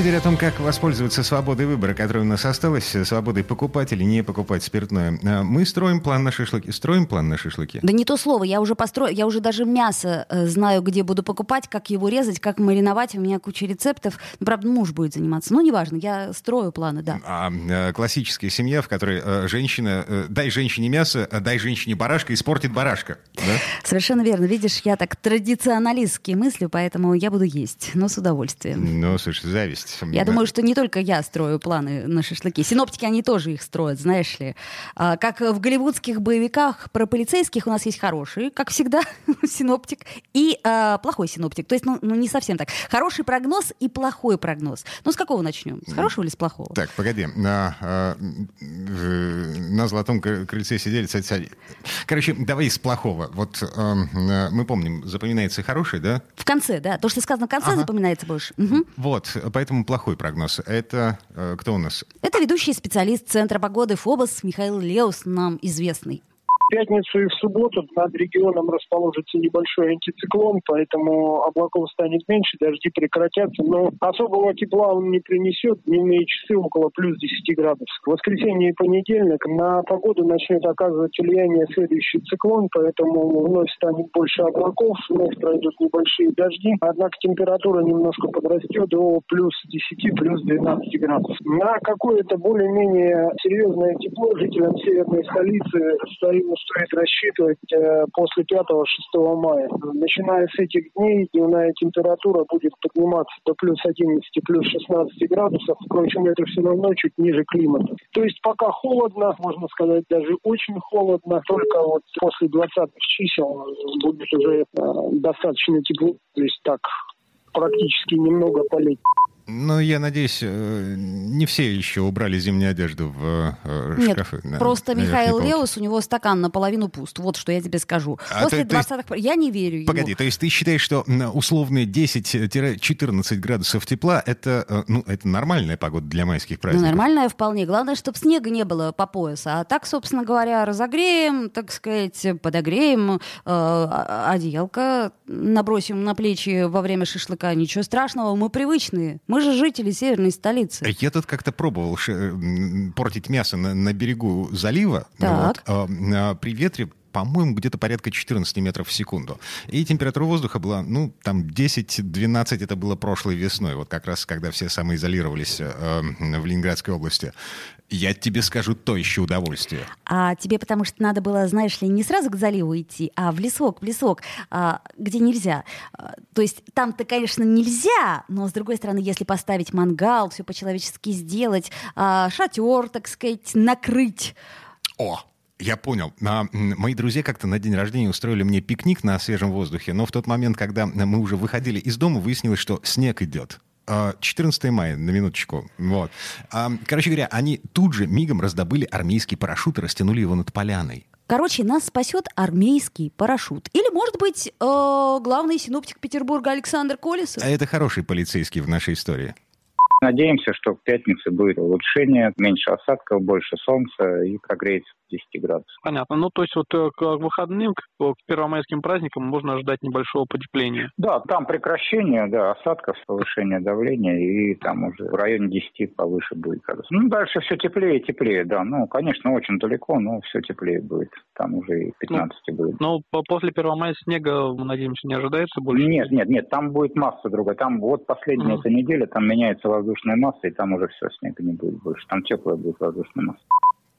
Теперь о том, как воспользоваться свободой выбора, которая у нас осталась, свободой покупать или не покупать спиртное. А, мы строим план на шашлыки. Строим план на шашлыки? Да не то слово, я уже построю, я уже даже мясо э, знаю, где буду покупать, как его резать, как мариновать. У меня куча рецептов. Ну, правда, муж будет заниматься. Ну, неважно, я строю планы, да. А, классическая семья, в которой женщина, дай женщине мясо, а дай женщине барашка, испортит барашка. Да? Совершенно верно. Видишь, я так традиционалистски мыслю, поэтому я буду есть, но с удовольствием. Ну, слушай, зависть. Я думаю, что не только я строю планы на шашлыки. Синоптики, они тоже их строят, знаешь ли. А, как в голливудских боевиках про полицейских у нас есть хороший, как всегда, синоптик, и а, плохой синоптик. То есть, ну, ну, не совсем так. Хороший прогноз и плохой прогноз. Ну, с какого начнем? С хорошего или с плохого? Так, погоди. На, а, на золотом крыльце сидели... Короче, давай с плохого. Вот а, мы помним, запоминается хороший, да? В конце, да. То, что сказано в конце, ага. запоминается больше. Угу. Вот, поэтому самый плохой прогноз. Это э, кто у нас? Это ведущий специалист Центра погоды ФОБОС Михаил Леус, нам известный пятницу и в субботу над регионом расположится небольшой антициклон, поэтому облаков станет меньше, дожди прекратятся, но особого тепла он не принесет. Дневные часы около плюс 10 градусов. В воскресенье и понедельник на погоду начнет оказывать влияние следующий циклон, поэтому вновь станет больше облаков, вновь пройдут небольшие дожди, однако температура немножко подрастет до плюс 10, плюс 12 градусов. На какое-то более-менее серьезное тепло жителям северной столицы стоит стоит рассчитывать э, после 5-6 мая. Начиная с этих дней дневная температура будет подниматься до плюс 11, плюс 16 градусов. Впрочем, это все равно чуть ниже климата. То есть пока холодно, можно сказать, даже очень холодно. Только вот после 20 чисел будет уже э, достаточно тепло. То есть так практически немного полететь. Ну, я надеюсь, э, не все еще убрали зимнюю одежду в э, Нет, шкафы. На, просто на Михаил Леус, у него стакан наполовину пуст. Вот что я тебе скажу. А После ты, 20-х... Я не верю Погоди, ему. то есть ты считаешь, что условные 10-14 градусов тепла это, э, ну, это нормальная погода для майских ну, праздников? Ну, нормальная вполне. Главное, чтобы снега не было по поясу. А так, собственно говоря, разогреем, так сказать, подогреем, э, одеялко набросим на плечи во время шашлыка. Ничего страшного, мы привычные. Мы же жители северной столицы. Я тут как-то пробовал портить мясо на, на берегу залива. Так. Вот, а, при ветре по-моему, где-то порядка 14 метров в секунду. И температура воздуха была, ну, там 10-12, это было прошлой весной, вот как раз когда все самоизолировались э, в Ленинградской области. Я тебе скажу, то еще удовольствие. А тебе потому что надо было, знаешь ли, не сразу к заливу идти, а в лесок, в лесок, а, где нельзя. А, то есть там-то, конечно, нельзя, но, с другой стороны, если поставить мангал, все по-человечески сделать, а, шатер, так сказать, накрыть... О, я понял. Мои друзья как-то на день рождения устроили мне пикник на свежем воздухе, но в тот момент, когда мы уже выходили из дома, выяснилось, что снег идет. 14 а, мая, на минуточку. Вот. А, короче говоря, они тут же мигом раздобыли армейский парашют и растянули его над поляной. Короче, нас спасет армейский парашют. Или, может быть, э, главный синоптик Петербурга Александр Колесов. А это хороший полицейский в нашей истории. Надеемся, что в пятницу будет улучшение, меньше осадков, больше солнца и прогреется 10 градусов. Понятно. Ну, то есть вот э, к выходным, к первомайским праздникам можно ожидать небольшого потепления? Да, там прекращение, да, осадков, повышение давления, и там уже в районе 10 повыше будет градусов. Ну, дальше все теплее и теплее, да. Ну, конечно, очень далеко, но все теплее будет. Там уже и 15 ну, будет. Но после 1 мая снега, надеемся, не ожидается больше? Нет, нет, нет, там будет масса другая. Там вот последняя mm. эта неделя, там меняется воздушная масса, и там уже все, снега не будет больше. Там теплая будет воздушная масса.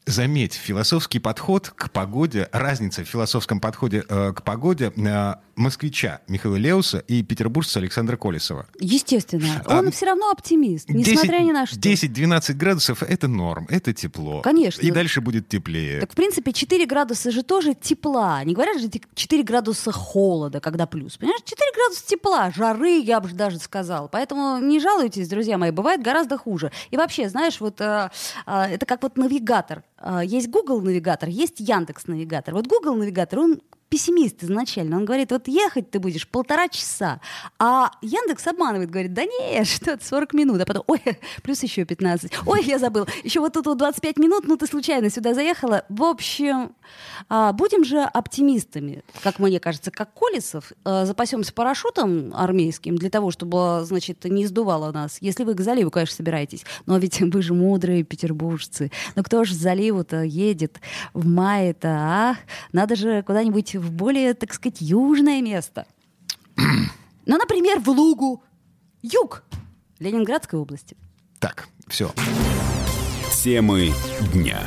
Заметь, философский подход к погоде, разница в философском подходе э, к погоде э, москвича Михаила Леуса и петербуржца Александра Колесова. Естественно. Он а, все равно оптимист, несмотря 10, ни на что. 10-12 градусов — это норм, это тепло. Конечно. И дальше будет теплее. Так, в принципе, 4 градуса же тоже тепла. Не говорят же 4 градуса холода, когда плюс. Понимаешь, 4 градуса тепла, жары, я бы даже сказал. Поэтому не жалуйтесь, друзья мои, бывает гораздо хуже. И вообще, знаешь, вот э, э, это как вот навигатор. Э, есть Google навигатор, есть Яндекс навигатор. Вот Google навигатор, он пессимист изначально. Он говорит, вот ехать ты будешь полтора часа, а Яндекс обманывает, говорит, да не, что это 40 минут, а потом, ой, плюс еще 15, ой, я забыл, еще вот тут вот 25 минут, ну ты случайно сюда заехала. В общем, а, будем же оптимистами, как мне кажется, как Колесов, а, запасемся парашютом армейским для того, чтобы, значит, не сдувало нас. Если вы к заливу, конечно, собираетесь, но ведь вы же мудрые петербуржцы. Но кто же к заливу-то едет в мае-то, а? Надо же куда-нибудь в более, так сказать, южное место. Ну, например, в Лугу. Юг Ленинградской области. Так, все. Темы дня.